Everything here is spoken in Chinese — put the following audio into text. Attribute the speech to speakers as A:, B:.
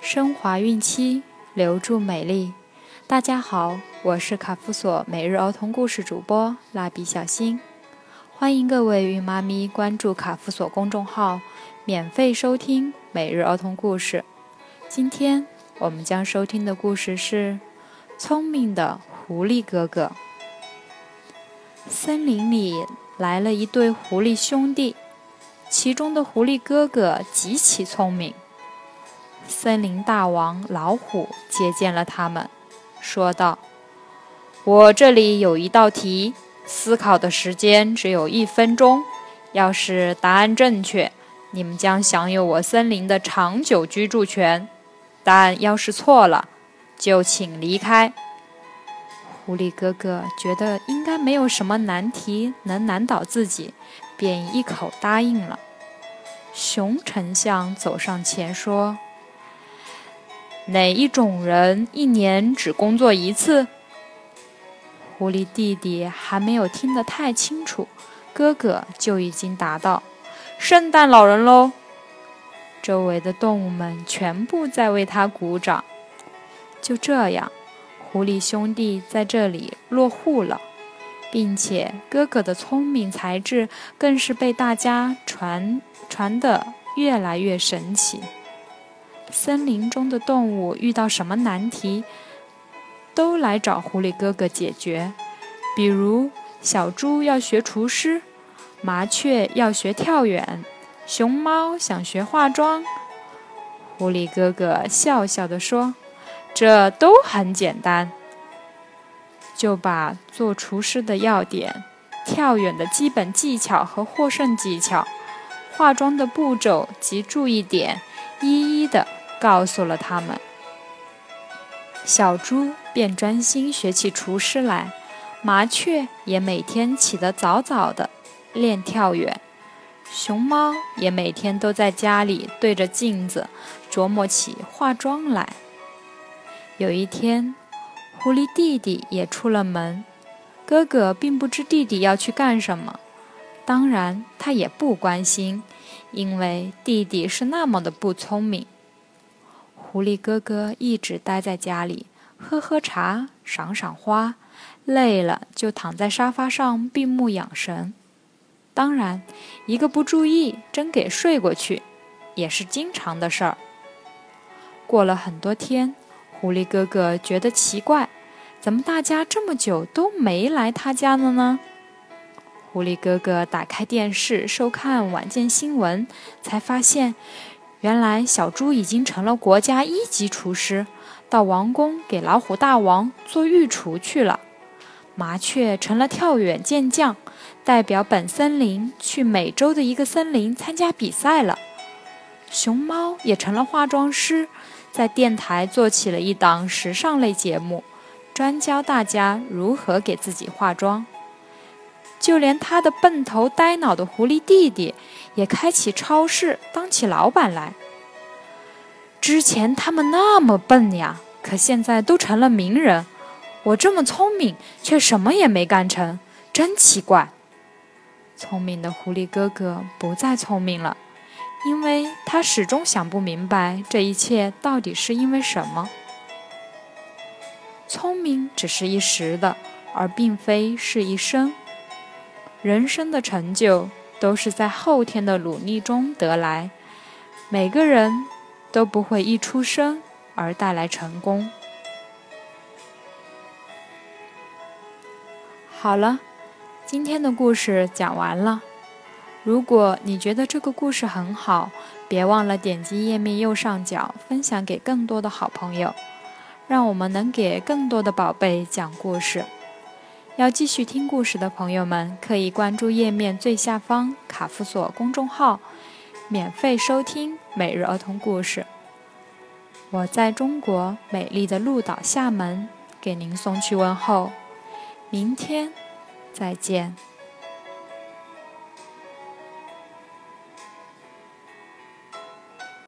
A: 升华孕期，留住美丽。大家好，我是卡夫索每日儿童故事主播蜡笔小新，欢迎各位孕妈咪关注卡夫索公众号，免费收听每日儿童故事。今天我们将收听的故事是《聪明的狐狸哥哥》。森林里来了一对狐狸兄弟，其中的狐狸哥哥极其聪明。森林大王老虎接见了他们，说道：“我这里有一道题，思考的时间只有一分钟。要是答案正确，你们将享有我森林的长久居住权；但要是错了，就请离开。”狐狸哥哥觉得应该没有什么难题能难倒自己，便一口答应了。熊丞相走上前说。哪一种人一年只工作一次？狐狸弟弟还没有听得太清楚，哥哥就已经答道：“圣诞老人喽！”周围的动物们全部在为他鼓掌。就这样，狐狸兄弟在这里落户了，并且哥哥的聪明才智更是被大家传传得越来越神奇。森林中的动物遇到什么难题，都来找狐狸哥哥解决。比如，小猪要学厨师，麻雀要学跳远，熊猫想学化妆。狐狸哥哥笑笑地说：“这都很简单。”就把做厨师的要点、跳远的基本技巧和获胜技巧、化妆的步骤及注意点，一一的。告诉了他们，小猪便专心学起厨师来，麻雀也每天起得早早的练跳远，熊猫也每天都在家里对着镜子琢磨起化妆来。有一天，狐狸弟弟也出了门，哥哥并不知弟弟要去干什么，当然他也不关心，因为弟弟是那么的不聪明。狐狸哥哥一直待在家里，喝喝茶，赏赏花，累了就躺在沙发上闭目养神。当然，一个不注意，真给睡过去，也是经常的事儿。过了很多天，狐狸哥哥觉得奇怪，怎么大家这么久都没来他家了呢？狐狸哥哥打开电视收看晚间新闻，才发现。原来小猪已经成了国家一级厨师，到王宫给老虎大王做御厨去了。麻雀成了跳远健将，代表本森林去美洲的一个森林参加比赛了。熊猫也成了化妆师，在电台做起了一档时尚类节目，专教大家如何给自己化妆。就连他的笨头呆脑的狐狸弟弟，也开起超市当起老板来。之前他们那么笨呀，可现在都成了名人。我这么聪明，却什么也没干成，真奇怪。聪明的狐狸哥哥不再聪明了，因为他始终想不明白这一切到底是因为什么。聪明只是一时的，而并非是一生。人生的成就都是在后天的努力中得来，每个人都不会一出生而带来成功。好了，今天的故事讲完了。如果你觉得这个故事很好，别忘了点击页面右上角分享给更多的好朋友，让我们能给更多的宝贝讲故事。要继续听故事的朋友们，可以关注页面最下方“卡夫索”公众号，免费收听每日儿童故事。我在中国美丽的鹿岛厦门给您送去问候，明天再见。